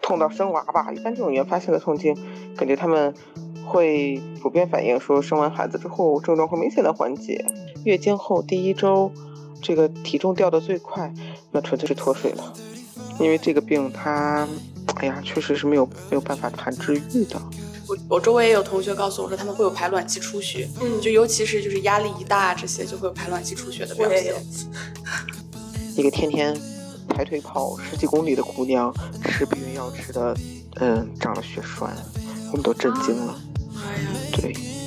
痛到生娃吧。一般这种原发性的痛经，感觉他们会普遍反映说，生完孩子之后症状会明显的缓解。月经后第一周，这个体重掉的最快，那纯粹是脱水了。因为这个病它，哎呀，确实是没有没有办法谈治愈的。我我周围也有同学告诉我说，他们会有排卵期出血，嗯，就尤其是就是压力一大，这些就会有排卵期出血的表现。一个天天抬腿跑十几公里的姑娘，吃避孕药吃的，嗯，长了血栓，我们都震惊了。对。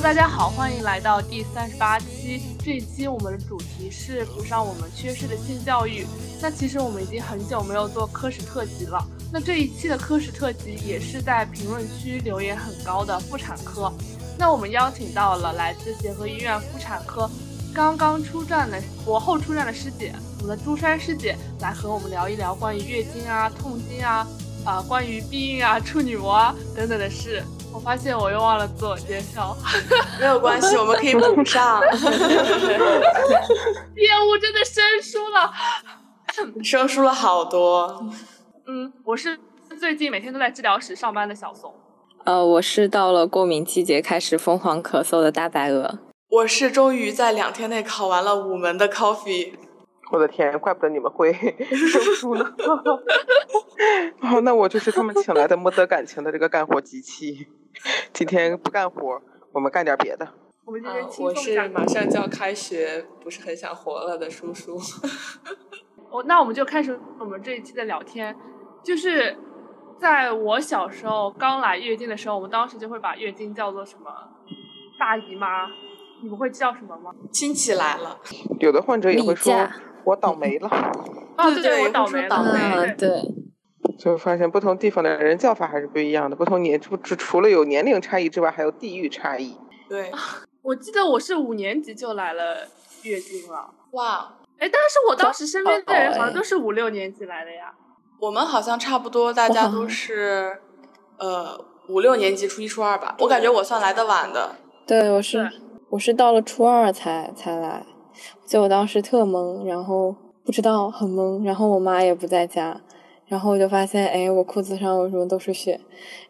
大家好，欢迎来到第三十八期。这一期我们的主题是补上我们缺失的性教育。那其实我们已经很久没有做科室特辑了。那这一期的科室特辑也是在评论区留言很高的妇产科。那我们邀请到了来自协和医院妇产科刚刚出站的博后出站的师姐，我们的朱珊师姐来和我们聊一聊关于月经啊、痛经啊、啊关于避孕啊、处女膜啊等等的事。我发现我又忘了自我介绍，没有关系，我们可以补上。业务真的生疏了，生疏了好多。嗯，我是最近每天都在治疗室上班的小宋。呃，我是到了过敏季节开始疯狂咳嗽的大白鹅。我是终于在两天内考完了五门的 coffee。我的天，怪不得你们会生疏呢。哦，那我就是他们请来的没得感情的这个干活机器。今天不干活，我们干点别的。我们今天我是马上就要开学，不是很想活了的叔叔。我 那我们就开始我们这一期的聊天。就是在我小时候刚来月经的时候，我们当时就会把月经叫做什么大姨妈。你们会叫什么吗？亲戚来了。有的患者也会说我倒霉了。啊，对对，我倒霉了。对。就发现不同地方的人叫法还是不一样的，不同年不除除了有年龄差异之外，还有地域差异。对，我记得我是五年级就来了月经了。哇，哎，但是我当时身边的人好像都是五六年级来的呀。我们好像差不多，大家都是呃五六年级，初一初二吧。我感觉我算来的晚的。对，我是我是到了初二才才来，就我当时特懵，然后不知道很懵，然后我妈也不在家。然后我就发现，哎，我裤子上为什么都是血？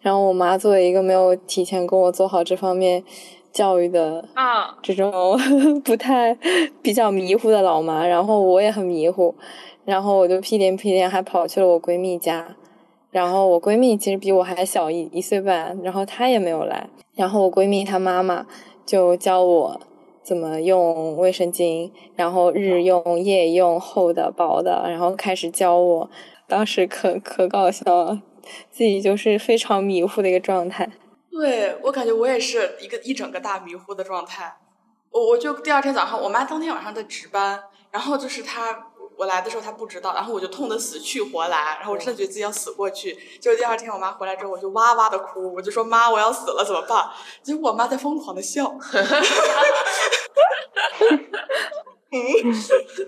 然后我妈作为一个没有提前跟我做好这方面教育的啊，这种 不太比较迷糊的老妈，然后我也很迷糊，然后我就屁颠屁颠还跑去了我闺蜜家，然后我闺蜜其实比我还小一一岁半，然后她也没有来，然后我闺蜜她妈妈就教我怎么用卫生巾，然后日用、夜用、厚的、薄的，然后开始教我。当时可可搞笑了，自己就是非常迷糊的一个状态。对我感觉我也是一个一整个大迷糊的状态。我我就第二天早上，我妈当天晚上在值班，然后就是她我来的时候她不知道，然后我就痛得死去活来，然后我真的觉得自己要死过去。就第二天我妈回来之后，我就哇哇的哭，我就说妈我要死了怎么办？结果我妈在疯狂的笑。嗯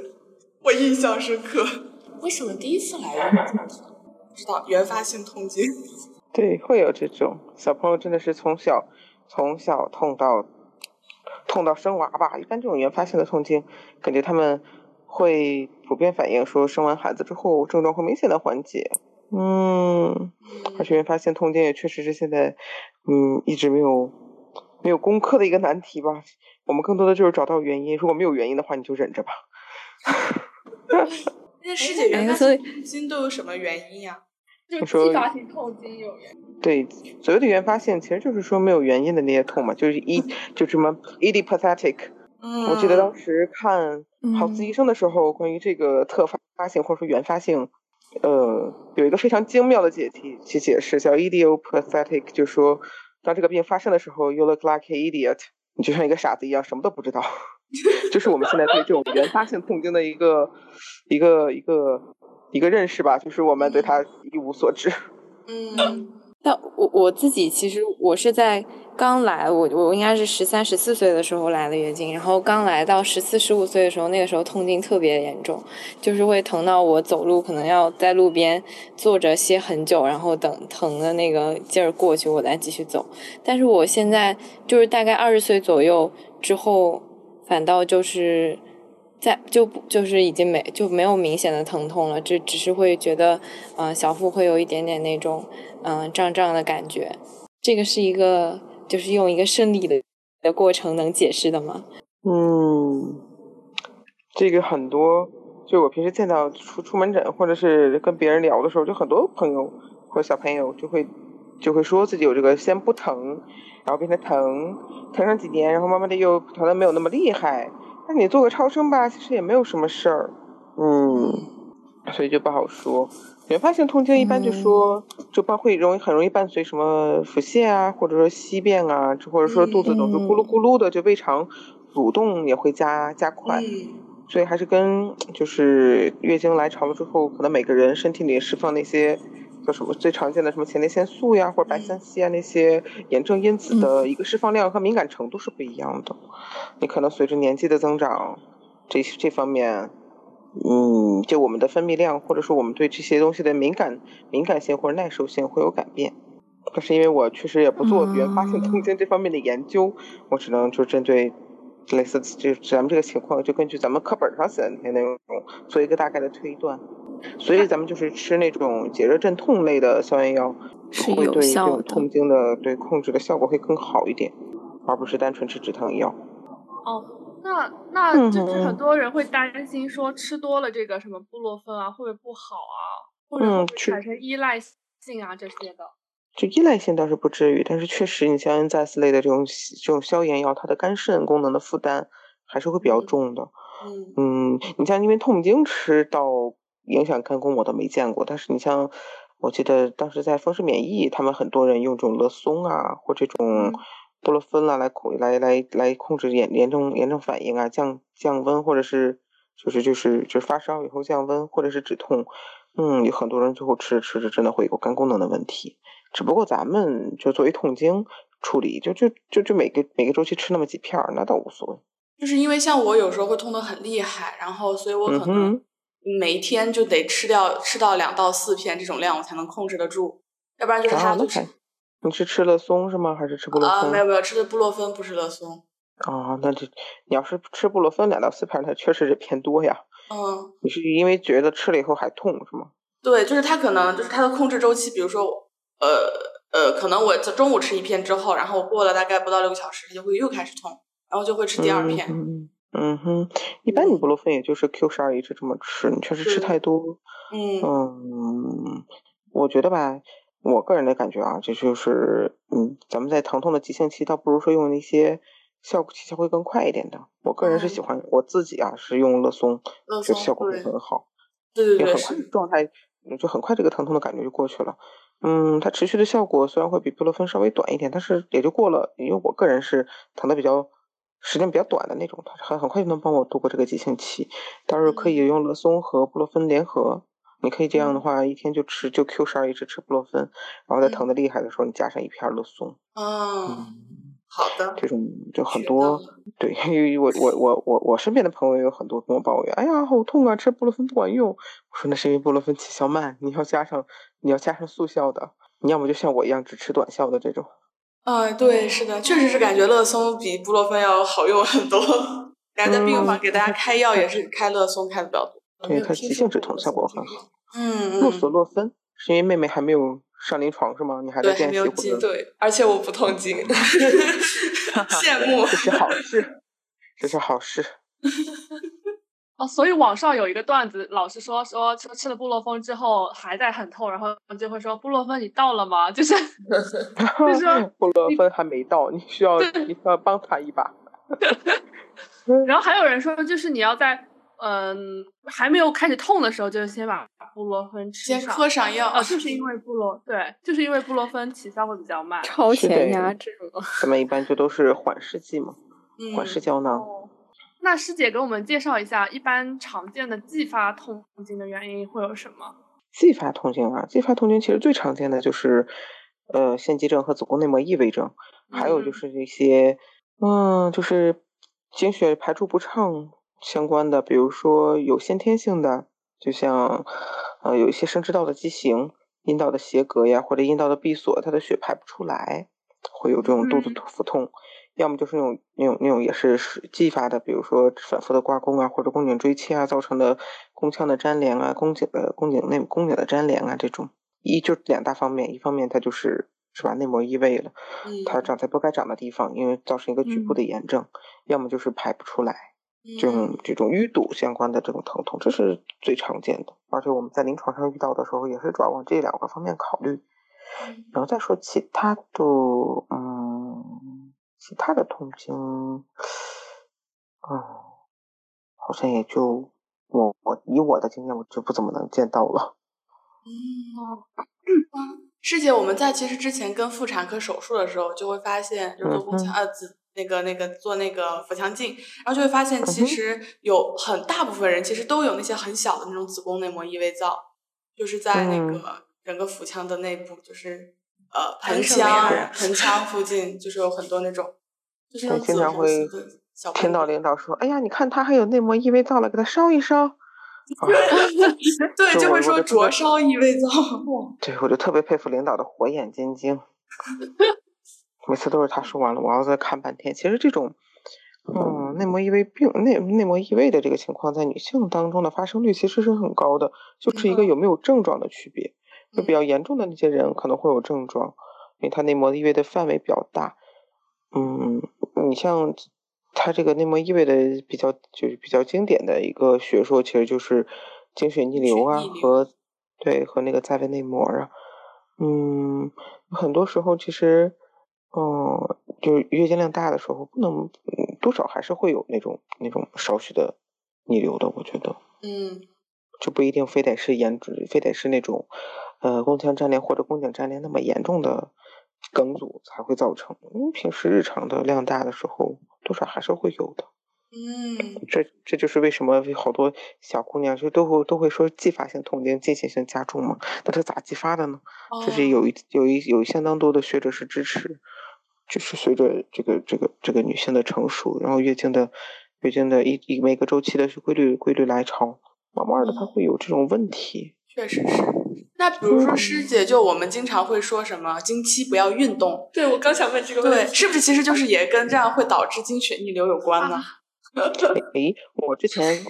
我印象深刻。为什么第一次来不知道原发性痛经。对，会有这种小朋友真的是从小从小痛到痛到生娃吧。一般这种原发性的痛经，感觉他们会普遍反映说，生完孩子之后症状会明显的缓解。嗯，而且原发性痛经也确实是现在嗯一直没有没有攻克的一个难题吧。我们更多的就是找到原因，如果没有原因的话，你就忍着吧。那师姐原发性痛经都有什么原因呀？就继发性痛经有原因。对，所谓的原发性，其实就是说没有原因的那些痛嘛，就是一就什么 idiopathic。嗯。我记得当时看好自医生的时候，关于这个特发性或者说原发性，呃，有一个非常精妙的解题去解释，叫 idiopathic，就说当这个病发生的时候，you look like an idiot，你就像一个傻子一样，什么都不知道。就是我们现在对这种原发性痛经的一个一个一个一个认识吧，就是我们对它一无所知。嗯，但我我自己其实我是在刚来，我我应该是十三、十四岁的时候来的月经，然后刚来到十四、十五岁的时候，那个时候痛经特别严重，就是会疼到我走路可能要在路边坐着歇很久，然后等疼的那个劲儿过去，我再继续走。但是我现在就是大概二十岁左右之后，反倒就是在就不就是已经没就没有明显的疼痛了，就只是会觉得嗯小腹会有一点点那种嗯胀胀的感觉。这个是一个。就是用一个生理的的过程能解释的吗？嗯，这个很多，就我平时见到出出门诊或者是跟别人聊的时候，就很多朋友或小朋友就会就会说自己有这个先不疼，然后变得疼，疼上几年，然后慢慢的又疼的没有那么厉害。那你做个超声吧，其实也没有什么事儿，嗯，所以就不好说。原发性痛经一般就说，就包会容易很容易伴随什么腹泻啊，或者说稀便啊，或者说肚子总是咕噜咕噜的，就胃肠蠕动也会加加快。所以还是跟就是月经来潮了之后，可能每个人身体里释放那些叫什么最常见的什么前列腺素呀，或者白三烯啊那些炎症因子的一个释放量和敏感程度是不一样的。你可能随着年纪的增长，这这方面。嗯，就我们的分泌量，或者说我们对这些东西的敏感敏感性或者耐受性会有改变。可是因为我确实也不做原发性痛经这方面的研究，我只能就针对类似就咱们这个情况，就根据咱们课本上写的那些内容做一个大概的推断。所以咱们就是吃那种解热镇痛类的消炎药，会对这种痛经的对控制的效果会更好一点，而不是单纯吃止疼药。哦。那那就是很多人会担心说吃多了这个什么布洛芬啊会不会不好啊，或者会产生依赖性啊这些的。就依赖性倒是不至于，但是确实你像 N 在斯类的这种这种消炎药，它的肝肾功能的负担还是会比较重的。嗯嗯，你像因为痛经吃到影响肝功我倒没见过，但是你像我记得当时在风湿免疫，他们很多人用这种乐松啊或这种。布洛芬啦，来控来来来控制炎炎症炎症反应啊，降降温或者是就是就是就是发烧以后降温或者是止痛，嗯，有很多人最后吃着吃着真的会有肝功能的问题。只不过咱们就作为痛经处理，就就就就每个每个周期吃那么几片儿，那倒无所谓。就是因为像我有时候会痛得很厉害，然后所以我可能每一天就得吃掉吃到两到四片这种量，我才能控制得住，要不然就是它就是。你是吃了松是吗？还是吃布洛芬？啊，没有没有，吃的布洛芬，不是乐松。啊，那这你要是吃布洛芬两到四片，它确实是偏多呀。嗯。你是因为觉得吃了以后还痛是吗？对，就是它可能就是它的控制周期，比如说，呃呃，可能我中午吃一片之后，然后过了大概不到六个小时，它就会又开始痛，然后就会吃第二片。嗯嗯哼，一般你布洛芬也就是 Q 十二一直这么吃，你确实吃太多。嗯。嗯，我觉得吧。我个人的感觉啊，这就是，嗯，咱们在疼痛的急性期，倒不如说用那些效果起效会更快一点的。我个人是喜欢我自己啊，是用乐松，就效果会很好，对对对，也很快状态，就很快这个疼痛的感觉就过去了。嗯，它持续的效果虽然会比布洛芬稍微短一点，但是也就过了。因为我个人是疼的比较时间比较短的那种，它很很快就能帮我度过这个急性期。到时候可以用乐松和布洛芬联合。你可以这样的话，一天就吃就 Q 十二，一直吃布洛芬，然后在疼的厉害的时候，你加上一片乐松。嗯，好的。这种就很多，对，因为我我我我我身边的朋友也有很多跟我抱怨，哎呀，好痛啊，吃布洛芬不管用。我说那是因为布洛芬起效慢，你要加上你要加上速效的，你要么就像我一样只吃短效的这种。嗯，对，是的，确实是感觉乐松比布洛芬要好用很多。感觉在病房给大家开药也是开乐松开的比较多。对，它急性止痛效果很好。嗯，洛索洛芬是因为妹妹还没有上临床是吗？你还在练习或者？对，而且我不痛经，羡慕。这是好事，这是好事。哦，所以网上有一个段子，老是说说吃吃了布洛芬之后还在很痛，然后就会说布洛芬你到了吗？就是 就是说布洛芬还没到，你需要你需要帮他一把。然后还有人说，就是你要在。嗯，还没有开始痛的时候，就先把布洛芬吃上，先喝上药。啊，就是因为布洛，对，就是因为布洛芬起效会比较慢，超前压制了。咱们一般就都是缓释剂嘛，缓释胶囊。那师姐给我们介绍一下，一般常见的继发痛经的原因会有什么？继发痛经啊，继发痛经其实最常见的就是呃腺肌症和子宫内膜异位症，还有就是一些，嗯，就是经血排出不畅相关的，比如说有先天性的，就像呃有一些生殖道的畸形、阴道的斜隔呀，或者阴道的闭锁，它的血排不出来，会有这种肚子腹痛。要么就是那种那种那种也是是继发的，比如说反复的刮宫啊，或者宫颈锥切啊造成的宫腔的粘连啊，宫颈的宫颈内宫颈的粘连啊，这种。一就两大方面，一方面它就是是吧内膜异位了，它长。在不该长的地方，因为造成一个局部的炎症，要么就是排不出来，这种这种淤堵相关的这种疼痛，这是最常见的，而且我们在临床上遇到的时候也是主要往这两个方面考虑，然后再说其他的，嗯。其他的痛经，嗯，好像也就我我以我的经验，我就不怎么能见到了。嗯，师姐，我们在其实之前跟妇产科手术的时候，就会发现，就是宫腔呃子那个那个做那个腹腔镜，然后就会发现，其实有很大部分人其实都有那些很小的那种子宫内膜异位灶，就是在那个整个腹腔的内部，就是。呃，盆腔盆腔附近就是有很多那种，就是经常会听到领导说：“哎呀，你看他还有内膜异位灶了，给他烧一烧。”对，就会说灼烧异位灶。对，我就特别佩服领导的火眼金睛。每次都是他说完了，我要再看半天。其实这种，嗯，内膜异位病、内内膜异位的这个情况，在女性当中的发生率其实是很高的，就是一个有没有症状的区别。就比较严重的那些人可能会有症状，因为他内膜异位的范围比较大。嗯，你像他这个内膜异位的比较就是比较经典的一个学说，其实就是经血逆流啊和对和那个在位内膜啊。嗯，很多时候其实，嗯，就是月经量大的时候，不能多少还是会有那种那种少许的逆流的，我觉得。嗯，就不一定非得是严，非得是那种。呃，宫腔粘连或者宫颈粘连那么严重的梗阻才会造成，因为平时日常的量大的时候，多少还是会有的。嗯，这这就是为什么好多小姑娘就都会都会说继发性痛经进行性加重嘛？那它咋继发的呢？就是有一有一有相当多的学者是支持，就是随着这个这个这个女性的成熟，然后月经的月经的一一每个周期的规律规律来潮，慢慢的它会有这种问题。确实是。那比如说师姐，就我们经常会说什么经期不要运动，对我刚想问这个问题，是不是其实就是也跟这样会导致经血逆流有关呢？诶，我之前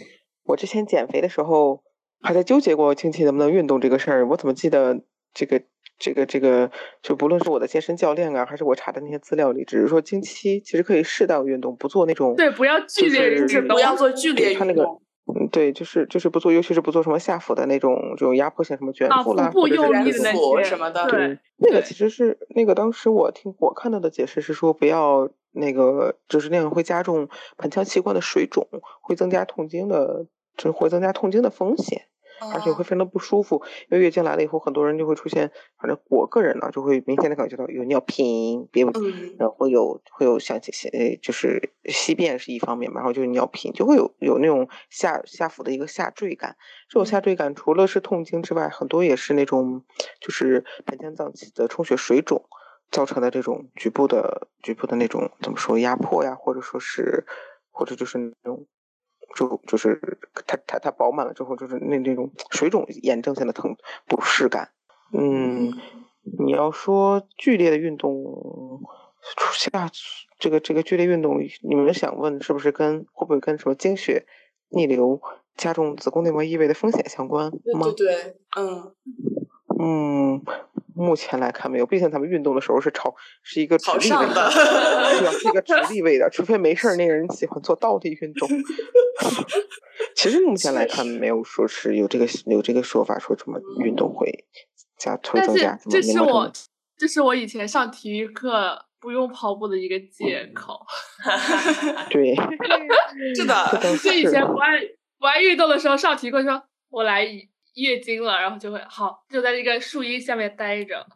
我之前减肥的时候还在纠结过经期能不能运动这个事儿，我怎么记得这个这个这个，就不论是我的健身教练啊，还是我查的那些资料里，只是说经期其实可以适当运动，不做那种对，不要剧烈运动，不要做剧烈运动。嗯，对，就是就是不做，尤其是不做什么下腹的那种这种压迫性，什么卷腹啦，或者是卷腹什么的。对，那个其实是那个当时我听我看到的解释是说，不要那个，就是那样会加重盆腔器官的水肿，会增加痛经的，就是会增加痛经的风险。而且会非常不舒服，因为月经来了以后，很多人就会出现，反正我个人呢，就会明显的感觉到有尿频，别，然后会有会有像呃，就是稀便是一方面嘛，然后就是尿频，就会有有那种下下腹的一个下坠感。这种下坠感除了是痛经之外，很多也是那种就是盆腔脏器的充血水肿造成的这种局部的局部的那种怎么说压迫呀，或者说是或者就是那种。就就是它它它饱满了之后，就是那那种水肿炎症性的疼不适感。嗯，你要说剧烈的运动，下这个这个剧烈运动，你们想问是不是跟会不会跟什么经血逆流加重子宫内膜异位的风险相关吗？对对对，嗯嗯。目前来看没有，毕竟他们运动的时候是朝是一个直立位的，对啊，是一个直立位的，除非没事儿，那个人喜欢做倒立运动。其实目前来看，没有说是有这个有这个说法，说什么运动会加会增加这是我这是我以前上体育课不用跑步的一个借口。对，是的，就以前不爱不爱运动的时候，上体育课说我来。月经了，然后就会好，就在这个树荫下面待着。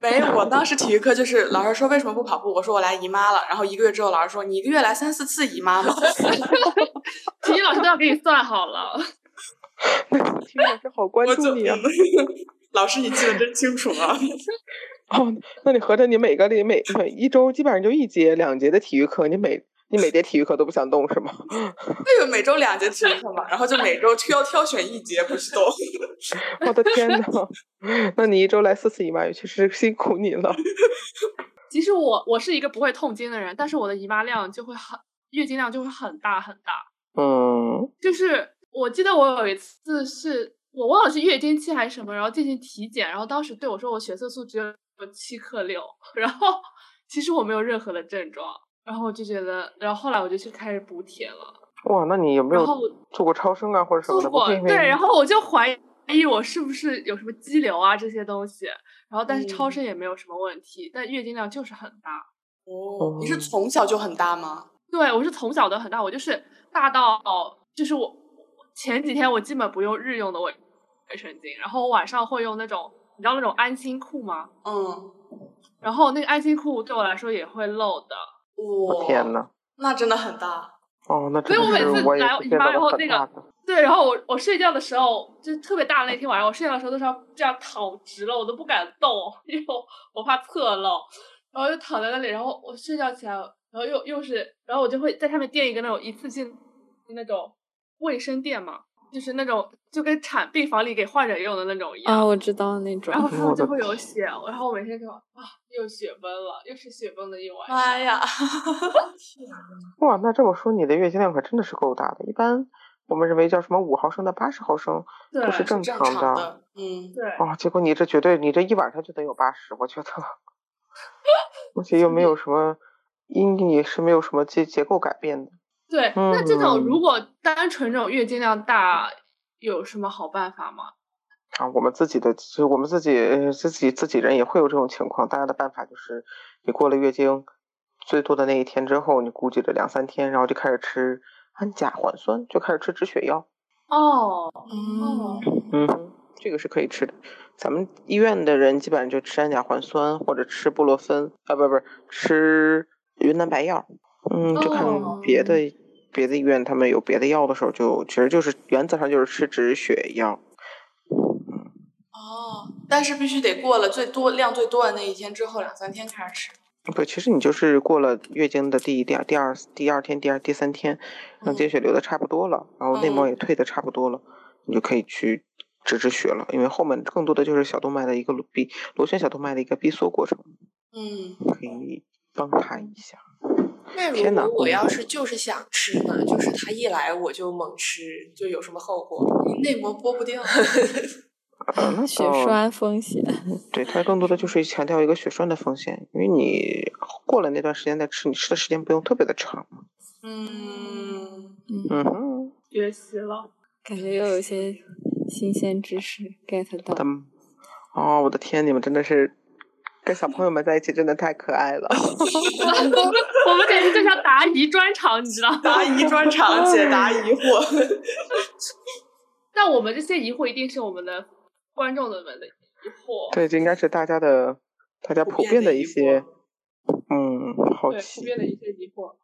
没，我当时体育课就是老师说为什么不跑步，我说我来姨妈了，然后一个月之后老师说你一个月来三四次姨妈吗？体育老师都要给你算好了。体育老师好关注你啊！老师你记得真清楚啊！哦，那你合着你每个礼每每一周基本上就一节两节的体育课，你每你每节体育课都不想动是吗？那个每周两节体育课嘛，然后就每周挑挑选一节不许动。我的天呐，那你一周来四次姨妈也，确实辛苦你了。其实我我是一个不会痛经的人，但是我的姨妈量就会很月经量就会很大很大。嗯，就是我记得我有一次是我忘了是月经期还是什么，然后进行体检，然后当时对我说我血色素只有七克六，然后其实我没有任何的症状。然后我就觉得，然后后来我就去开始补铁了。哇，那你有没有做过超声啊，或者什么的？做过对，然后我就怀疑我是不是有什么肌瘤啊这些东西，然后但是超嗯声也没有什么问题，但月经量就是很大。哦，你是从小就很大吗？对我是从小都很大，我就是大到就是我前几天我基本不用日用的卫卫生巾，然后我晚上会用那种你知道那种安心裤吗？嗯，然后那个安心裤对我来说也会漏的，哇，我天，呐，那真的很大。哦，那所以真的我每次是我也是见来姨妈然后那个大。对，然后我我睡觉的时候就特别大的那天晚上，我睡觉的时候都是要这样躺直了，我都不敢动，因为我我怕侧漏，然后就躺在那里，然后我睡觉起来，然后又又是，然后我就会在上面垫一个那种一次性那种卫生垫嘛，就是那种就跟产病房里给患者用的那种一样。啊，我知道那种然。后他们就会有血，然后我每天就啊，又血崩了，又是血崩的一晚上。哎呀，哇，那这么说你的月经量可真的是够大的。一般我们认为叫什么五毫升到八十毫升对都是正正常常的，嗯，对，哦，结果你这绝对你这一晚上就得有八十，我觉得，而且又没有什么，因你是没有什么结结构改变的。对，那这种嗯如果单纯这种月经量大，有什么好办法吗？啊，我们自己的，其实我们自己呃自己自己人也会有这种情况。大家的办法就是，你过了月经最多的那一天之后，你估计着两三天，然后就开始吃氨甲环酸，就开始吃止血药。哦，嗯，嗯，这个是可以吃的。咱们医院的人基本上就吃氨甲环酸或者吃布洛芬啊，不不，吃云南白药。嗯，就看哦别的、别的医院他们有别的药的时候就，其实就是原则上就是吃止血药。哦，但是必须得过了最多量最多的那一天之后，两三天开始吃。不，其实你就是过了月经的第一、第二、第二、第二天、第二、第三天，让经血流的差不多了，然后内膜嗯也退的差不多了，你就可以去止止血了。因为后面更多的就是小动脉的一个闭螺旋小动脉的一个闭缩过程，嗯，可以帮他一下。那如果我要是就是想吃呢，就是他一来我就猛吃，就有什么后果？你内膜剥不掉。血栓风险，对它更多的就是强调一个血栓的风险，因为你过了那段时间再吃，你吃的时间不用特别的长。嗯，嗯哼，学习了。感觉又有一些新鲜知识 get 到。哦，我的天，你们真的是跟小朋友们在一起真的太可爱了。我们简直就像答疑专场，你知道吗？答疑专场解答疑惑。但我们这些疑惑一定是我们的观众的们的疑惑，对，这应该是大家的，大家普遍的一些，嗯，好对，普。遍的一些疑惑。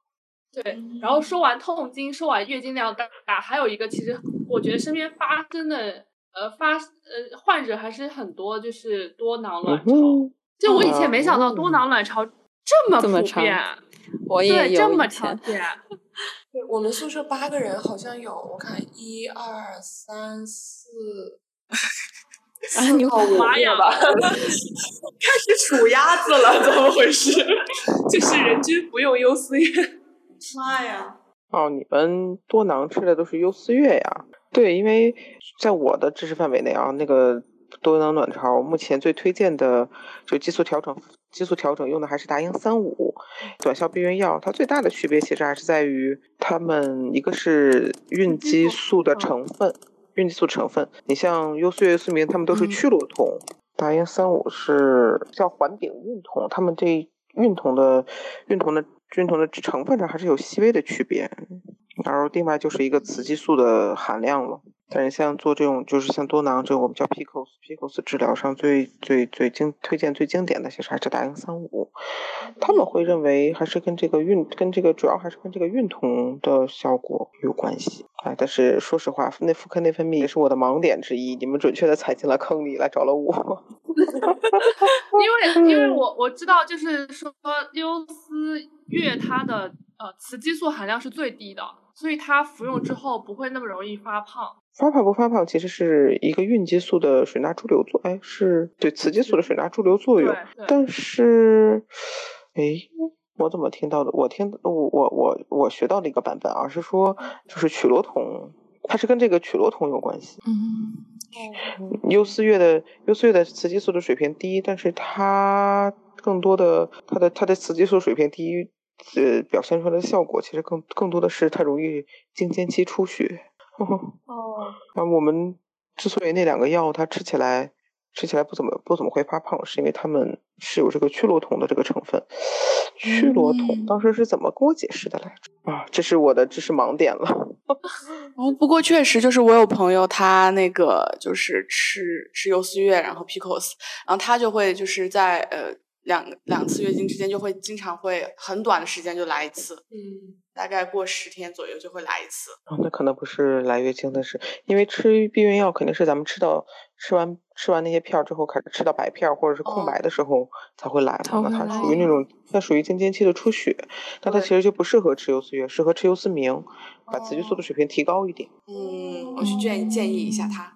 对，然后说完痛经，说完月经量大，还有一个其实我觉得身边发生的呃发呃患者还是很多，就是多囊嗯卵巢。哼，就我以前没想到多囊卵巢这么这么长普遍，我也对，这么常见。对我们宿舍八个人，好像有我看一二三四，啊，你到五妈呀吧。开始数鸭子了，怎么回事？就是人均不用优思悦。妈呀！哦，你们多囊吃的都是优思悦呀？对，因为在我的知识范围内啊，那个多囊卵巢目前最推荐的就激素调整，激素调整用的还是达英三五短效避孕药。它最大的区别其实还是在于它们一个是孕激素的成分，孕激素成分。你像优思悦、优思明，它们都是嗯去卵酮，达英三五是叫环丙孕酮，它们这孕酮的孕酮的孕酮的成分上还是有细微的区别。然后另外就是一个雌激素的含量了。但是像做这种，就是像多囊这种，我们叫 PCOS，PCOS 治疗上最最最经推荐最经典的其实还是达英三五，他们会认为还是跟这个孕跟这个主要还是跟这个孕酮的效果有关系。哎，但是说实话，内妇科内分泌也是我的盲点之一，你们准确的踩进了坑里来找了我。因为因为我我知道，就是说优思悦它的呃雌激素含量是最低的。所以它服用之后不会那么容易发胖。发胖不发胖其实是一个孕激素的水钠潴留作，哎，是对雌激素的水钠潴留作用。但是，哎，我怎么听到的？我听我我我我学到的一个版本啊，是说就是曲罗酮，它是跟这个曲罗酮有关系。嗯，优思悦的优思悦的雌激素的水平低，但是它更多的它的它的雌激素水平低。呃，表现出来的效果其实更更多的是它容易经间期出血。哦，那我们之所以那两个药它吃起来吃起来不怎么不怎么会发胖，是因为它们是有这个曲罗酮的这个成分。曲罗酮当时是怎么跟我解释的来着？啊，这是我的知识盲点了。哦，不过确实就是我有朋友，他那个就是吃吃优思悦，然后 Picos，然后他就会就是在呃。两两次月经之间就会经常会很短的时间就来一次，嗯，大概过十天左右就会来一次。哦，那可能不是来月经的是，因为吃避孕药肯定是咱们吃到吃完吃完那些片儿之后开始吃到白片儿或者是空白的时候才会来嘛。那它属于那种它属于经间期的出血，那它其实就不适合吃优思悦，适合吃优思明，把雌激素的水平提高一点。嗯，我去建建议一下他。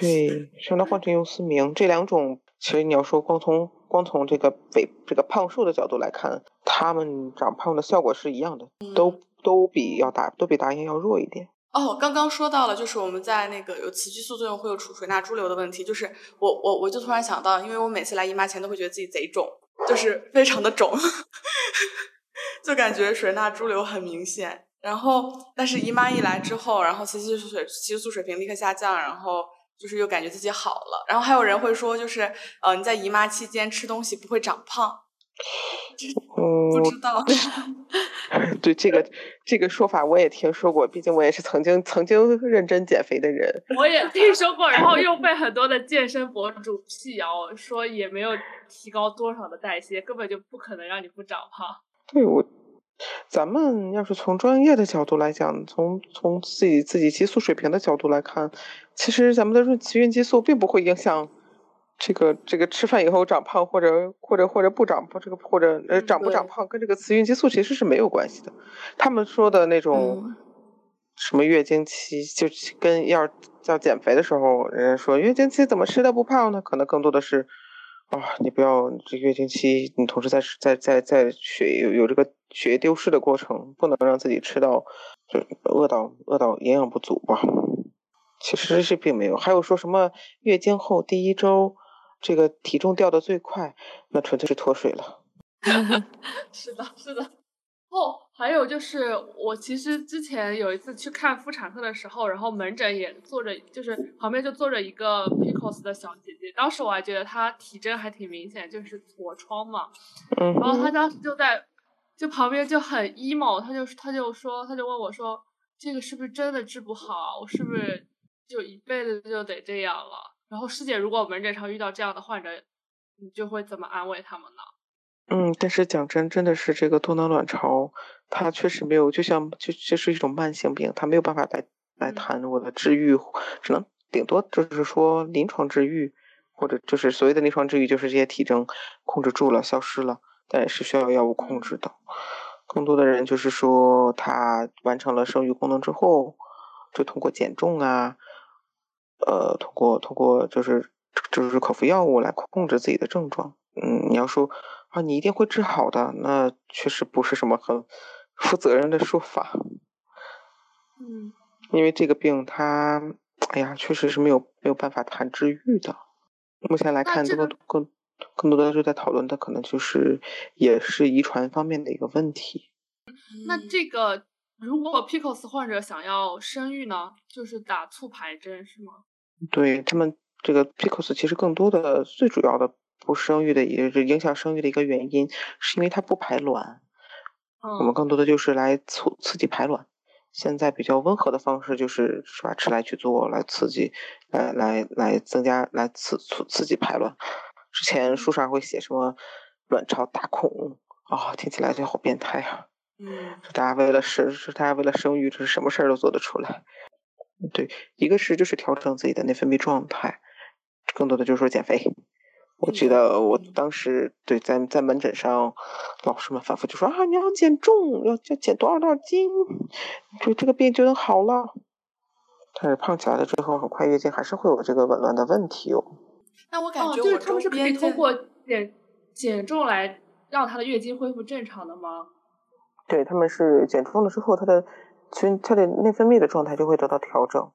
对，让他换成优思明，这两种其实你要说光从。光从这个肥这个胖瘦的角度来看，他们长胖的效果是一样的，都都比要打都比达英要弱一点。哦，刚刚说到了，就是我们在那个有雌激素作用会有储水钠潴留的问题，就是我我我就突然想到，因为我每次来姨妈前都会觉得自己贼肿，就是非常的肿，就感觉水钠潴留很明显。然后，但是姨妈一来之后，然后雌激素水雌激素水平立刻下降，然后。就是又感觉自己好了，然后还有人会说，就是呃，你在姨妈期间吃东西不会长胖，不知道。对这个这个说法我也听说过，毕竟我也是曾经曾经认真减肥的人。我也 听说过，然后又被很多的健身博主辟谣，说也没有提高多少的代谢，根本就不可能让你不长胖。对我。咱们要是从专业的角度来讲，从从自己自己激素水平的角度来看，其实咱们的孕雌孕激素并不会影响这个这个吃饭以后长胖或者或者或者不长胖这个或者呃长不长胖跟这个雌孕激素其实是没有关系的。他们说的那种什么月经期就跟要要减肥的时候，人家说月经期怎么吃的不胖呢？可能更多的是。啊，你不要这月经期，你同时在在在在血有有这个血液丢失的过程，不能让自己吃到就饿到饿到营养不足吧。其实是并没有，还有说什么月经后第一周这个体重掉的最快，那纯粹是脱水了。是的，是的。哦，还有就是，我其实之前有一次去看妇产科的时候，然后门诊也坐着，就是旁边就坐着一个 Picos 的小姐姐。当时我还觉得她体征还挺明显，就是痤疮嘛。嗯。然后她当时就在，就旁边就很 emo，她就她就说，她就问我说：“这个是不是真的治不好？我是不是就一辈子就得这样了？”然后师姐，如果门诊上遇到这样的患者，你就会怎么安慰他们呢？嗯，但是讲真，真的是这个多囊卵巢，它确实没有，就像就这是一种慢性病，它没有办法来来谈我的治愈，只能顶多就是说临床治愈，或者就是所谓的临床治愈，就是这些体征控制住了，消失了，但也是需要药物控制的。更多的人就是说，他完成了生育功能之后，就通过减重啊，呃，通过通过就是就是口服药物来控制自己的症状。嗯，你要说。啊，你一定会治好的，那确实不是什么很负责任的说法。嗯，因为这个病它，哎呀，确实是没有没有办法谈治愈的。目前来看，这个更更多的是在讨论的，可能就是也是遗传方面的一个问题。那这个如果 Picos 患者想要生育呢，就是打促排针是吗？对他们这个 Picos 其实更多的最主要的。不生育的也是影响生育的一个原因，是因为它不排卵。我们更多的就是来促刺激排卵，现在比较温和的方式就是是吧，吃来去做来刺激，来来来增加来刺刺刺激排卵。之前书上会写什么卵巢大孔啊、听起来就好变态啊！嗯大家为了生，是大家为了生育，这是什么事儿都做得出来。对，一个是就是调整自己的内分泌状态，更多的就是说减肥。我记得我当时对在在门诊上，老师们反复就说啊，你要减重，要要减多少多少斤，就这个病就能好了。但是胖起来了之后，很快月经还是会有这个紊乱的问题哦。哦，那我感觉我就是他们是可以周边的通过减减重来让她的月经恢复正常的吗？对，他们是减重了之后，他的其实他的内分泌的状态就会得到调整。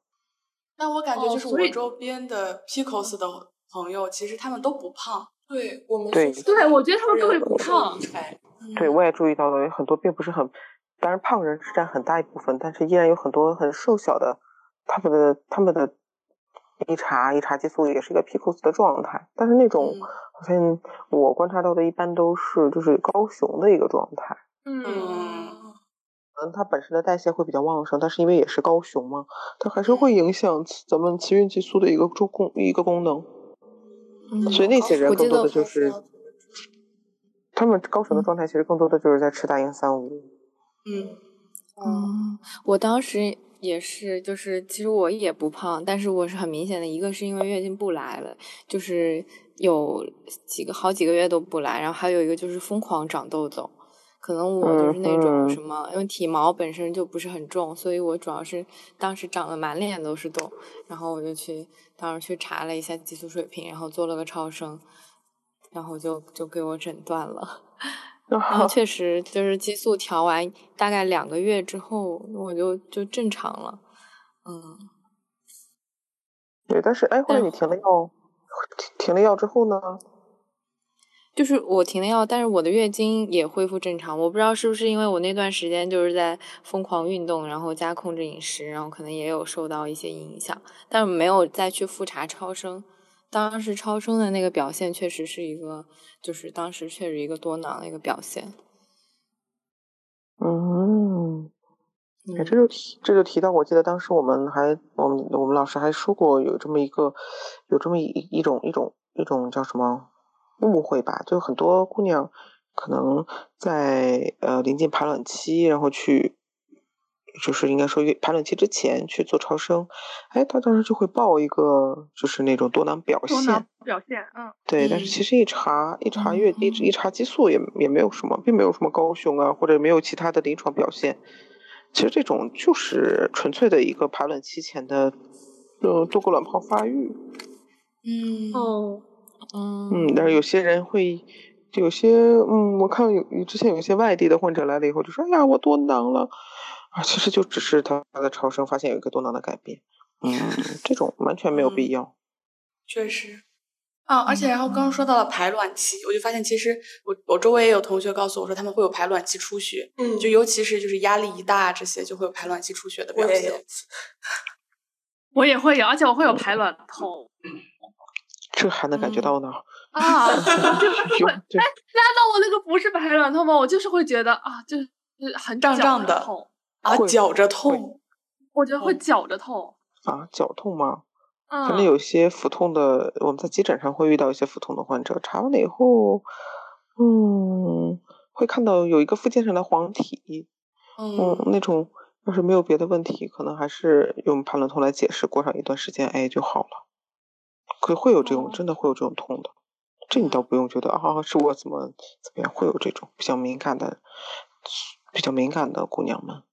那我感觉就是我周边的 PCOS 的朋友，其实他们都不胖。对我们对对我觉得他们根本不胖对，我也注意到了，有很多并不是很，当然胖人是占很大一部分，但是依然有很多很瘦小的，他们的他们的一查一查激素也是一个 PCOS 的状态，但是那种嗯好像我观察到的一般都是就是高雄的一个状态，嗯。嗯。嗯，它本身的代谢会比较旺盛，但是因为也是高雄嘛，它还是会影响咱们雌孕激素的一个周功一个功能，嗯所以那些人更多的就是他们高手的状态其实更多的就是在吃大英三五。嗯嗯，我当时也是，就是其实我也不胖，但是我是很明显的，一个是因为月经不来了，就是有几个好几个月都不来，然后还有一个就是疯狂长痘痘。可能我就是那种嗯什么，因为体毛本身就不是很重，所以我主要是当时长得满脸都是痘，然后我就去当时去查了一下激素水平，然后做了个超声，然后就就给我诊断了。然后确 实就是激素调完大概两个月之后，我就就正常了。嗯，对，但是哎，后来你停了药，停停了药之后呢？就是我停了药，但是我的月经也恢复正常。我不知道是不是因为我那段时间就是在疯狂运动，然后加控制饮食，然后可能也有受到一些影响，但是没有再去复查超声。当时超声的那个表现确实是一个，就是当时确实一个多囊的一个表现。嗯，哎，嗯这就提这就提到，我记得当时我们还我们我们老师还说过有这么一个有这么一一种一种一种叫什么误会吧，就很多姑娘可能在呃临近排卵期，然后去就是应该说月排卵期之前去做超声，哎，她当时就会报一个就是那种多囊表现多囊，表现，嗯，对，但是嗯其实一查一查月一查激素也也没有什么，并没有什么高雄啊，或者没有其他的临床表现。其实这种就是纯粹的一个排卵期前的，呃，做过卵泡发育。嗯哦，嗯嗯，但是有些人会，有些嗯，我看有之前有一些外地的患者来了以后就说，哎呀，我多囊了，啊，其实就只是他的超声发现有一个多囊的改变。嗯，这种完全没有必嗯要。确实。啊，而且然后刚刚说到了排卵期，我就发现其实我我周围也有同学告诉我说他们会有排卵期出血，嗯就尤其是就是压力一大这些就会有排卵期出血的表我也有现。我也会有，而且我会有排卵痛这还能感觉嗯到呢？啊，就是 有会，对难道我那个不是排卵痛吗？我就是会觉得啊，就是就是很绞胀胀的啊，会绞着会痛，我觉得会绞着痛。啊，绞痛吗？嗯，反正有些腹痛的，我们在急诊上会遇到一些腹痛的患者，查完了以后，嗯，会看到有一个附件上的黄体，嗯嗯，那种要是没有别的问题，可能还是用排卵痛来解释，过上一段时间，哎就好了。可会有这种，哦真的会有这种痛的，这你倒不用觉得啊，是我怎么怎么样，会有这种比较敏感的，比较敏感的姑娘们。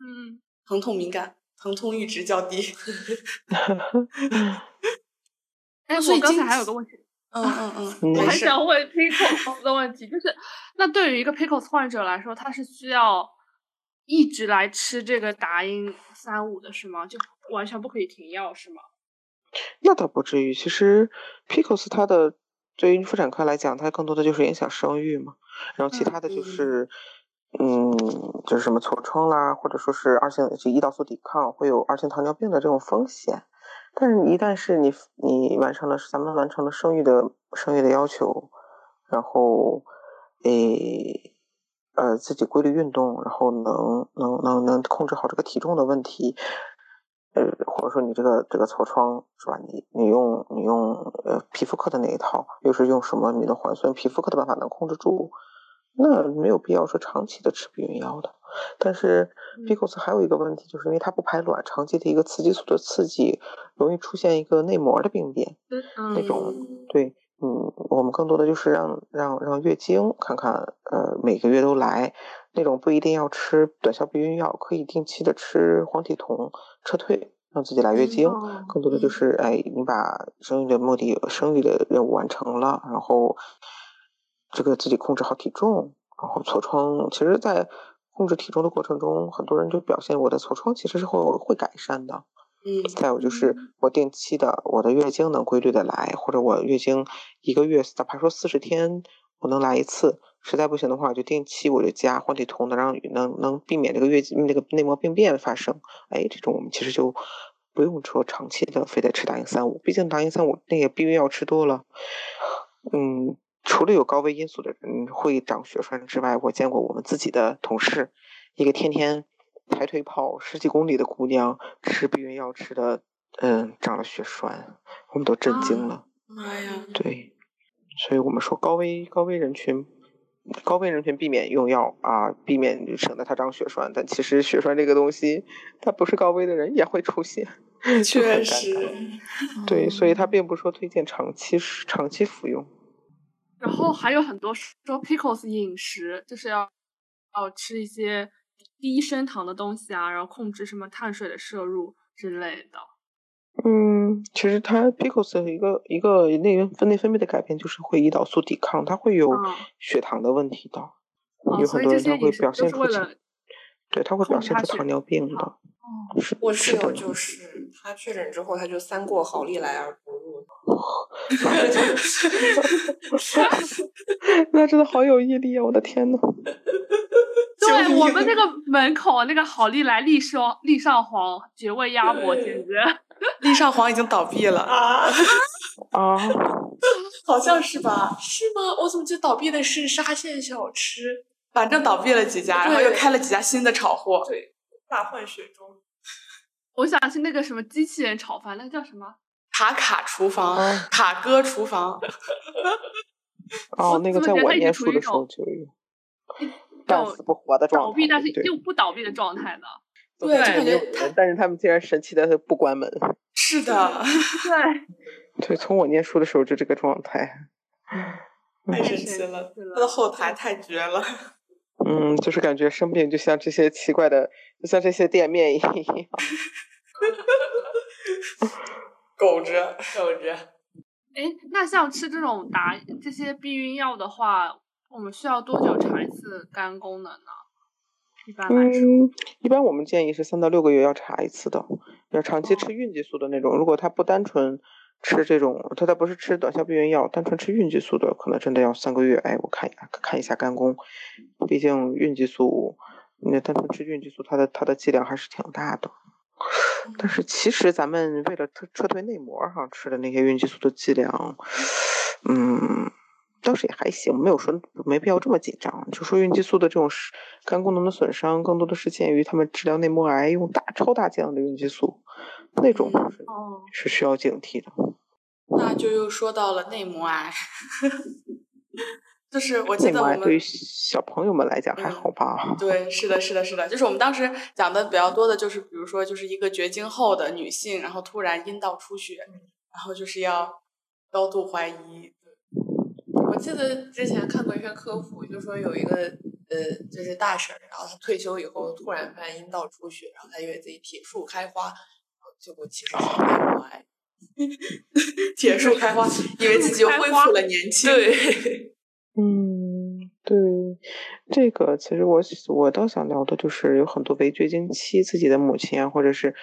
嗯，疼痛敏感，疼痛阈值较低。哎，所以经我刚才还有个问题，嗯嗯嗯嗯，我还。想问 Pickles 的问题，就是那对于一个 Pickles 患者来说，他是需要一直来吃这个达英三五的是吗？就完全不可以停药是吗？那倒不至于，其实 PCOS 它的对于妇产科来讲，它更多的就是影响生育嘛，然后其嗯他的就是，嗯，就是什么痤疮啦，或者说是二型就胰岛素抵抗，会有二型糖尿病的这种风险。但是一旦是你你完成了咱们完成了生育的生育的要求，然后，诶，呃自己规律运动，然后能能能能控制好这个体重的问题，呃或者说你这个这个痤疮是吧？你你用你用呃皮肤科的那一套，又是用什么你的环酸皮肤科的办法能控制住，那没有必要说长期的吃避孕药的。但是 Picos 还有一个问题，就是因为它不排卵，长期的一个雌激素的刺激，容易出现一个内膜的病变，那种对。嗯，我们更多的就是让让让月经看看，呃，每个月都来，那种不一定要吃短效避孕药，可以定期的吃黄体酮撤退，让自己来月经。更多的就是，哎，你把生育的目的、生育的任务完成了，然后这个自己控制好体重，然后痤疮，其实，在控制体重的过程中，很多人就表现我的痤疮其实是会会改善的。嗯，再有就是我定期的，我的月经能规律的来，或者我月经一个月，哪怕说四十天我能来一次，实在不行的话，我就定期我就加黄体酮，能让能能避免这个月经那个内膜病变发生。哎，这种我们其实就不用说长期的非得吃达英三五，毕竟达英三五那个避孕药吃多了，嗯，除了有高危因素的人会长血栓之外，我见过我们自己的同事，一个天天。抬腿跑十几公里的姑娘吃避孕药吃的，嗯，长了血栓，我们都震惊了。妈呀！对，所以我们说高危高危人群，高危人群避免用药啊，避免省得他长血栓。但其实血栓这个东西，它不是高危的人也会出现，确实。对，所以他并不说推荐长期长期服用。然后还有很多说 Pickles 饮食就是要要吃一些。低升糖的东西啊，然后控制什么碳水的摄入之类的。嗯，其实它 Pickles 一个一个内分内分泌的改变，就是会胰岛素抵抗，它会有血糖的问题的。有很多人他会表现出，对，他会表现出糖尿病的。哦，是我室友就是他确诊之后，他就三过好利来而不入。那真的好有毅力啊！我的天呐。对我们那个门口那个好利来利上利上皇绝味鸭脖，简直！利上皇已经倒闭了啊啊！好像是吧？是吗？我怎么记得倒闭的是沙县小吃？反正倒闭了几家，然后又开了几家新的炒货。对，大换血中。我想起那个什么机器人炒饭，那个叫什么？卡卡厨房，卡哥厨房。哦，那个在我念书的时候就有。半死不活的状态，倒闭但是又不倒闭的状态呢？对，感觉，但是他们竟然神奇的不关门。是的，对，对，从我念书的时候就这个状态，太神奇了，他的后台太绝了。嗯，就是感觉生病就像这些奇怪的，就像这些店面一样，苟着苟着。哎，那像吃这种打这些避孕药的话。我们需要多久查一次肝功能呢？一般来说，一般我们建议是三到六个月要查一次的。要长期吃孕激素的那种，如果他不单纯吃这种，他他不是吃短效避孕药，单纯吃孕激素的，可能真的要三个月。哎，我看一下看一下肝功，毕竟孕激素，那单纯吃孕激素，它的它的剂量还是挺大的。但是其实咱们为了撤撤退内膜哈，吃的那些孕激素的剂量，嗯。倒是也还行，没有说没必要这么紧张。就说孕激素的这种肝功能的损伤，更多的是鉴于他们治疗内膜癌用大超大剂量的孕激素，那种是是需要警惕的。那就又说到了内膜癌，就是我记得我们对于小朋友们来讲还好吧？对，是的，是的，是的，就是我们当时讲的比较多的，就是比如说就是一个绝经后的女性，然后突然阴道出血，然后就是要高度怀疑。我记得之前看过一篇科普，就说有一个呃，就是大婶，然后她退休以后突然发现阴道出血，然后她以为自己铁树开花，结果其实是内膜癌。铁树开花，以为自己又恢复了年轻。对，嗯，对，这个其实我我倒想聊的就是有很多围绝经期，自己的母亲啊，或者是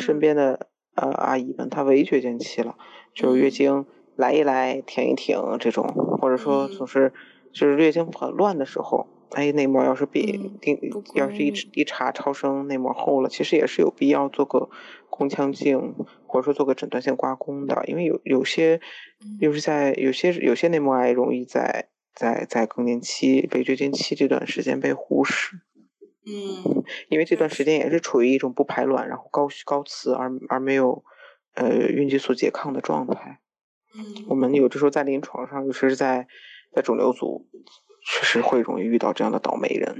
身边的呃阿姨们，她围绝经期了，就是月经。来一来，停一停，这种，或者说总是就是月经很乱的时候，哎，内膜要是比定，要是一一查超声内膜厚了，其实也是有必要做个宫腔镜，或者说做个诊断性刮宫的，因为有有些，又是在有些有些内膜癌容易在在在更年期、被绝经期这段时间被忽视。嗯，因为这段时间也是处于一种不排卵，然后高高雌而而没有呃孕激素拮抗的状态。嗯，我们有的时候在临床上，尤其是在在肿瘤组，确实会容易遇到这样的倒霉人。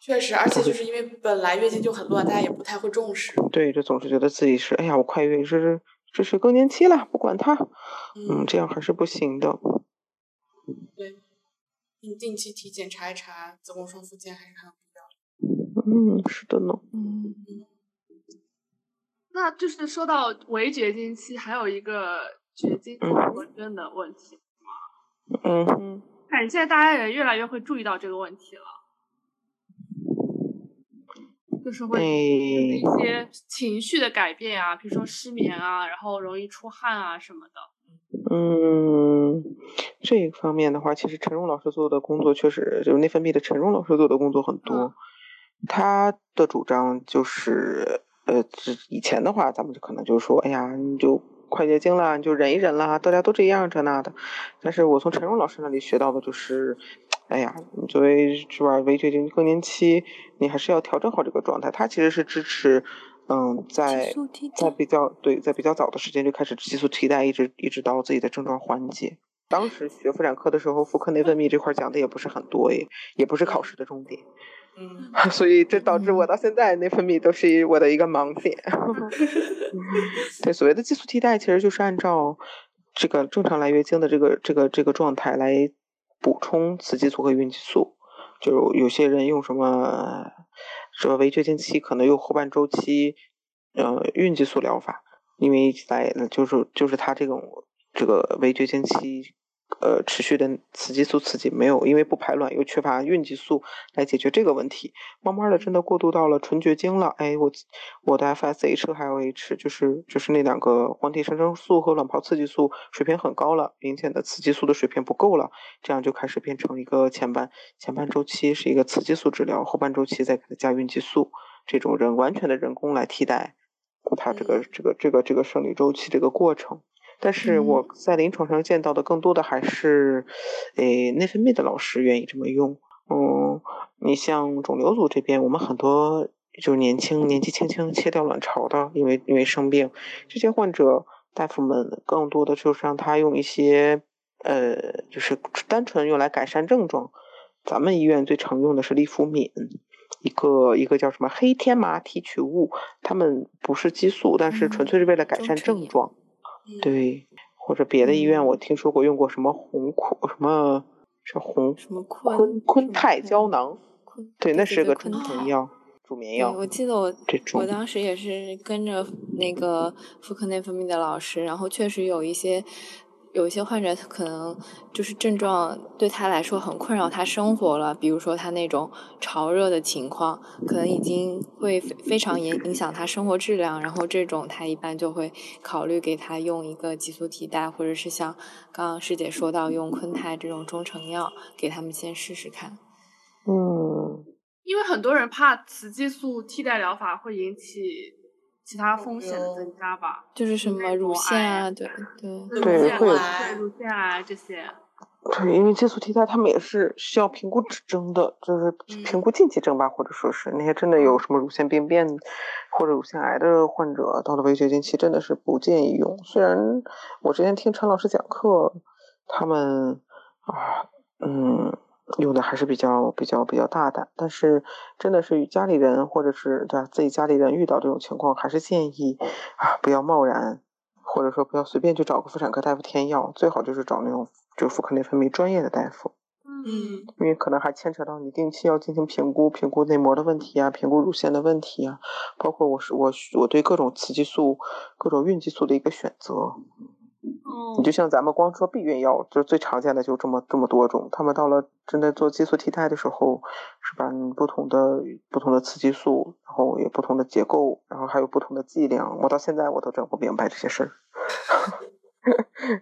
确实，而且就是因为本来月经就很乱，大家也不太会重视。对，就总是觉得自己是，哎呀，我快月，这是这是更年期了，不管它，嗯，这样还是不行的。对，定定期体检查一查子宫双附件还是很必要嗯，是的呢。嗯，那就是说到围绝经期，还有一个绝经综合征的问题。嗯哼，感觉现在大家也越来越会注意到这个问题了，就是会一些情绪的改变啊，比如说失眠啊，然后容易出汗啊什么的。嗯，这一方面的话，其实陈荣老师做的工作确实就是内分泌的陈荣老师做的工作很多。他的主张就是，呃，这以前的话，咱们就可能就说，哎呀，你就快月经了，你就忍一忍啦，大家都这样这那的。但是我从陈荣老师那里学到的就是，哎呀，你作为是吧，围绝经更年期，你还是要调整好这个状态。他其实是支持，嗯，在在比较对，在比较早的时间就开始激素替代，一直一直到自己的症状缓解。当时学妇产科的时候，妇科内分泌这块讲的也不是很多，也也不是考试的重点。嗯，所以这导致我到现在内分泌都是我的一个盲点。对，所谓的激素替代，其实就是按照这个正常来月经的这个这个这个状态来补充雌激素和孕激素。就有些人用什么，什么围绝经期可能用后半周期，呃，孕激素疗法，因为来就是就是他这种这个围绝经期。呃，持续的雌激素刺激没有，因为不排卵又缺乏孕激素来解决这个问题，慢慢的真的过渡到了纯绝经了。哎，我我的 FSH 还有 H 就是就是那两个黄体生成素和卵泡刺激素水平很高了，明显的雌激素的水平不够了，这样就开始变成一个前半前半周期是一个雌激素治疗，后半周期再给它加孕激素，这种人完全的人工来替代它这个这个这个这个生理周期这个过程。但是我在临床上见到的更多的还是，诶，内分泌的老师愿意这么用。嗯，你像肿瘤组这边，我们很多就是年轻、年纪轻轻切掉卵巢的，因为因为生病，这些患者大夫们更多的就是让他用一些，呃，就是单纯用来改善症状。咱们医院最常用的是利福敏，一个一个叫什么黑天麻提取物，它们不是激素，但是纯粹是为了改善症状。对，或者别的医院我听说过用过什么红苦什么是红什么坤坤泰胶囊，对，那是个助坤眠药，助眠药。我记得我我当时也是跟着那个妇科内分泌的老师，然后确实有一些有一些患者可能就是症状对他来说很困扰他生活了，比如说他那种潮热的情况，可能已经会非非常影影响他生活质量，然后这种他一般就会考虑给他用一个激素替代，或者是像刚刚师姐说到用坤泰这种中成药，给他们先试试看。嗯，因为很多人怕雌激素替代疗法会引起其他风险的增加吧，就是什么乳腺啊，对对。对会有、乳腺癌这些。对，因为激素替代他们也是需要评估指征的，就是评估禁忌症吧，或者说是那些真的有什么乳腺病变或者乳腺癌的患者，到了围绝经期真的是不建议用。虽然我之前听陈老师讲课，他们啊，嗯，用的还是比较比较比较大胆，但是真的是与家里人或者是对吧自己家里人遇到这种情况，还是建议啊不要贸然。或者说不要随便去找个妇产科大夫添药，最好就是找那种就是妇科内分泌专业的大夫，嗯因为可能还牵扯到你定期要进行评估，评估内膜的问题啊，评估乳腺的问题啊，包括我是我我对各种雌激素、各种孕激素的一个选择。你嗯就像咱们光说避孕药，就最常见的就这么这么多种，他们到了真的做激素替代的时候，是吧？你不同的不同的雌激素，然后也不同的结构，然后还有不同的剂量，我到现在我都整不明白这些事儿。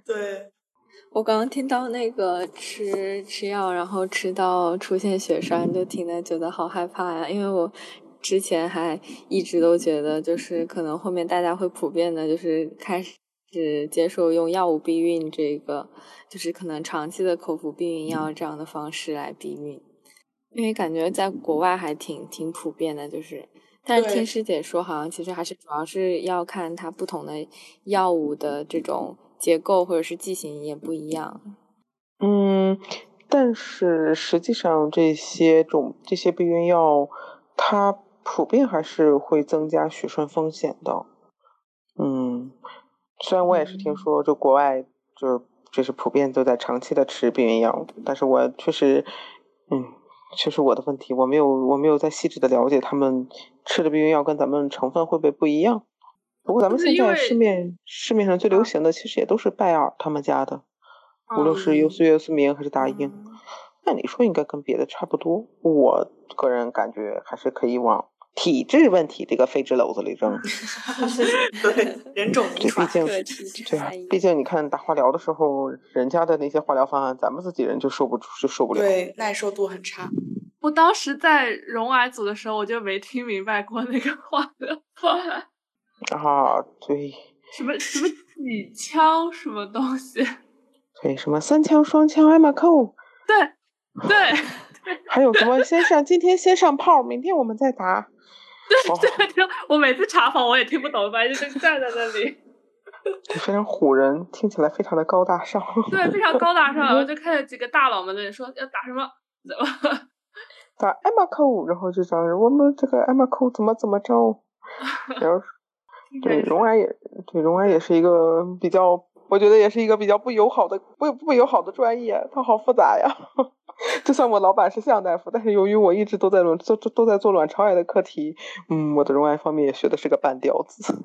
对，我刚刚听到那个吃吃药，然后吃到出现血栓，就听得觉得好害怕呀。因为我之前还一直都觉得，就是可能后面大家会普遍的，就是开始是接受用药物避孕这个，就是可能长期的口服避孕药这样的方式来避孕，因为感觉在国外还挺挺普遍的，就是，但是听师姐说，好像其实还是主要是要看它不同的药物的这种结构或者是剂型也不一样。嗯，但是实际上这些种这些避孕药，它普遍还是会增加血栓风险的。嗯，虽然我也是听说，就国外就是就是普遍都在长期的吃避孕药，但是我确实，嗯，确实我的问题，我没有我没有再细致的了解他们吃的避孕药跟咱们成分会不会不一样。不过咱们现在市面市面上最流行的其实也都是拜耳他们家的，无论是优思悦、优思明还是大英，按理说应该跟别的差不多。我个人感觉还是可以往体质问题这个废纸篓子里扔。对，人种遗对，毕。竟个体质对啊差异，毕竟你看打化疗的时候，人家的那些化疗方案，咱们自己人就受不住，就受不了。对，耐受度很差。我当时在容癌组的时候，我就没听明白过那个化疗方案，啊，对什么什么几枪什么东西，对，什么三枪、双枪、艾玛扣，对对还有什么先上今天先上炮，明天我们再打。哦，对，就我每次查房我也听不懂，反正就站在那里，就非常唬人，听起来非常的高大上。对，非常高大上，然后就 看见几个大佬们在那里说要打什么，怎么，打艾玛扣，然后就讲我们这个艾玛扣怎么怎么着，然后对，容癌也对，容癌也是一个比较，我觉得也是一个比较不友好的不不友好的专业，它好复杂呀。就算我老板是向大夫，但是由于我一直都在卵都都都在做卵巢癌的课题，嗯，我的容癌方面也学的是个半吊子。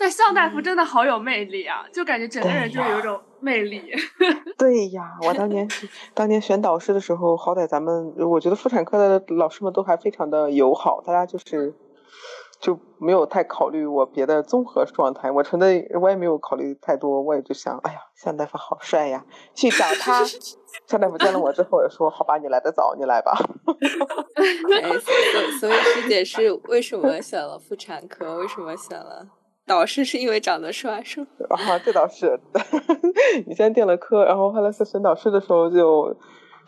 但向大夫真的好有魅力啊，就感觉整个人就有一种魅力。对呀，我当年当年选导师的时候，好歹咱们我觉得妇产科的老师们都还非常的友好，大家就是就没有太考虑我别的综合状态，我纯粹我也没有考虑太多，我也就想，哎呀，向大夫好帅呀，去找他。向大夫见了我之后也说，好吧，你来的早，你来吧。哎，所所以师姐是为什么选了妇产科？为什么选了导师？是因为长得帅是吗？啊，这倒是，你先定了科，然后后来在选导师的时候就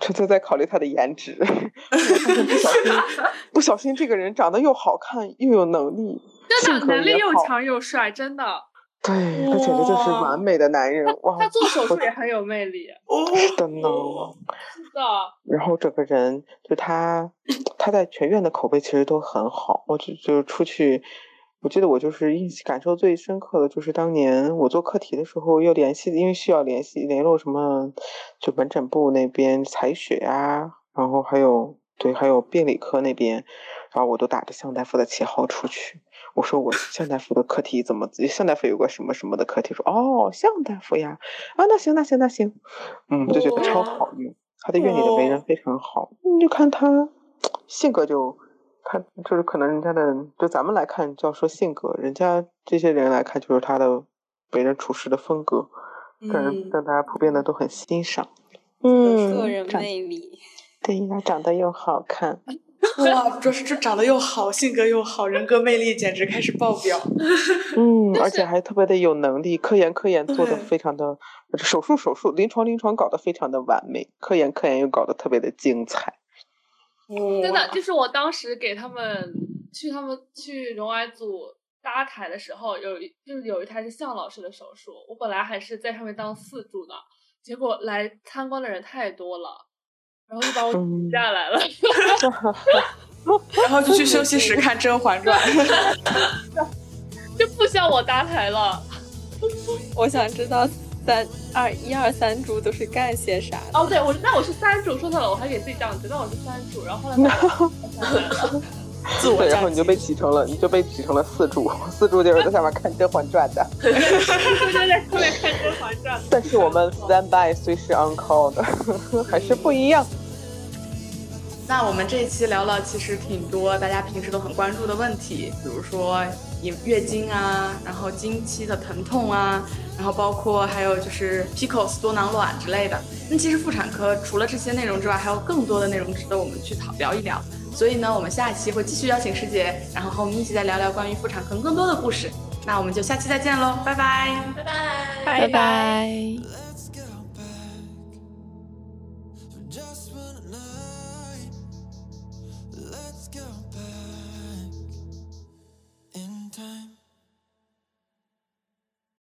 纯粹在考虑他的颜值，不小心，不小心这个人长得又好看又有能力，真的能力又强又帅，真的。对，他简直就是完美的男人哇！他做手术也很有魅力，哦，是的呢。是的。然后整个人就他，他在全院的口碑其实都很好。我就就出去，我记得我就是印感受最深刻的就是当年我做课题的时候要联系，因为需要联系联络什么，就门诊部那边采血呀、然后还有对，还有病理科那边，然后我都打着向大夫的旗号出去。我说我 向大夫的课题怎么？向大夫有个什么什么的课题？说哦，向大夫呀，啊，那行那行那行，嗯，就觉得超好用。他的院里的为人非常好，你就看他性格就，他就是可能人家的，就咱们来看就要说性格，人家这些人来看就是他的为人处事的风格，让人嗯，让大家普遍的都很欣赏。嗯个嗯，人魅力。对呀，长得又好看，哇，主要是这长得又好，性格又好，人格魅力简直开始爆表。嗯，而且还特别的有能力，科研科研做的非常的，手术手术，临床临床搞得非常的完美，科研科研又搞得特别的精彩。真的，就是我当时给他们去他们去容癌组搭台的时候，有一就是有一台是向老师的手术，我本来还是在上面当四助的，结果来参观的人太多了，然后就把我嗯挤下来了。然后就去休息室看《甄嬛传》。就不需要我搭台了。我想知道三二一二三柱都是干些啥的？哦，对，我那我是三柱，说错了，我还给自己这样子，那我是三柱，然后后来。自我对，然后你就被挤成了，你就被挤成了四柱，四柱就是在下面看《甄嬛传》的。哈哈哈在下面看《甄嬛传》。但是我们 stand by 随时 on call 的，还是不一样。那我们这一期聊了其实挺多大家平时都很关注的问题，比如说月月经啊，然后经期的疼痛啊，然后包括还有就是 PCOS 多囊卵之类的。那其实妇产科除了这些内容之外，还有更多的内容值得我们去讨聊一聊。所以呢，我们下一期会继续邀请师姐，然后和我们一起再聊聊关于妇产科更多的故事。那我们就下期再见喽，拜拜，拜拜。拜拜。